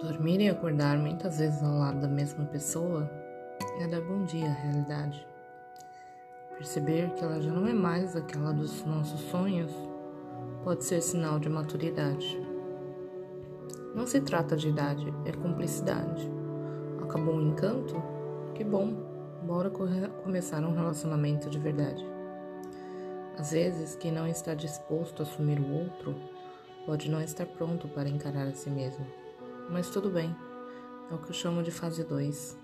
Dormir e acordar muitas vezes ao lado da mesma pessoa é dar bom dia à realidade. Perceber que ela já não é mais aquela dos nossos sonhos pode ser sinal de maturidade. Não se trata de idade, é cumplicidade. Acabou o encanto? Que bom, bora começar um relacionamento de verdade. Às vezes, quem não está disposto a assumir o outro pode não estar pronto para encarar a si mesmo. Mas tudo bem, é o que eu chamo de fase 2.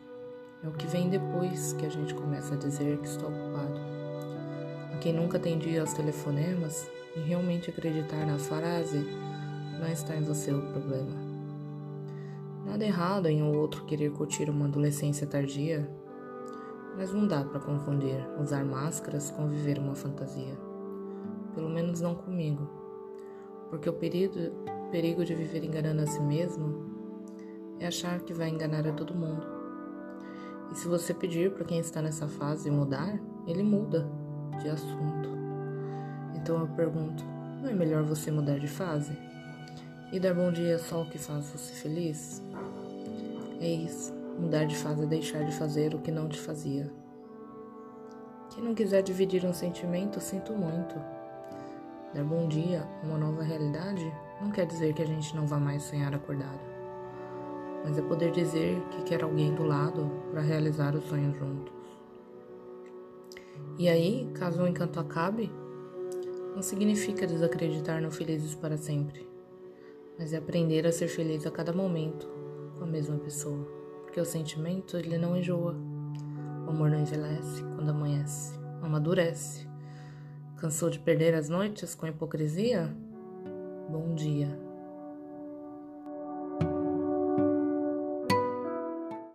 É o que vem depois que a gente começa a dizer que está ocupado. A quem nunca atendia aos telefonemas e realmente acreditar na frase, não está em você o problema. Nada errado em o outro querer curtir uma adolescência tardia, mas não dá para confundir usar máscaras com viver uma fantasia. Pelo menos não comigo, porque o perigo, perigo de viver enganando a si mesmo é achar que vai enganar a todo mundo. E se você pedir para quem está nessa fase mudar, ele muda de assunto. Então eu pergunto: não é melhor você mudar de fase? E dar bom dia só o que faz você feliz? É isso. Mudar de fase é deixar de fazer o que não te fazia. Quem não quiser dividir um sentimento, sinto muito. Dar bom dia a uma nova realidade não quer dizer que a gente não vá mais sonhar acordado mas é poder dizer que quer alguém do lado para realizar os sonhos juntos. E aí, caso o encanto acabe, não significa desacreditar no felizes para sempre, mas é aprender a ser feliz a cada momento com a mesma pessoa, porque o sentimento ele não enjoa. O amor não envelhece quando amanhece, amadurece. Cansou de perder as noites com hipocrisia? Bom dia.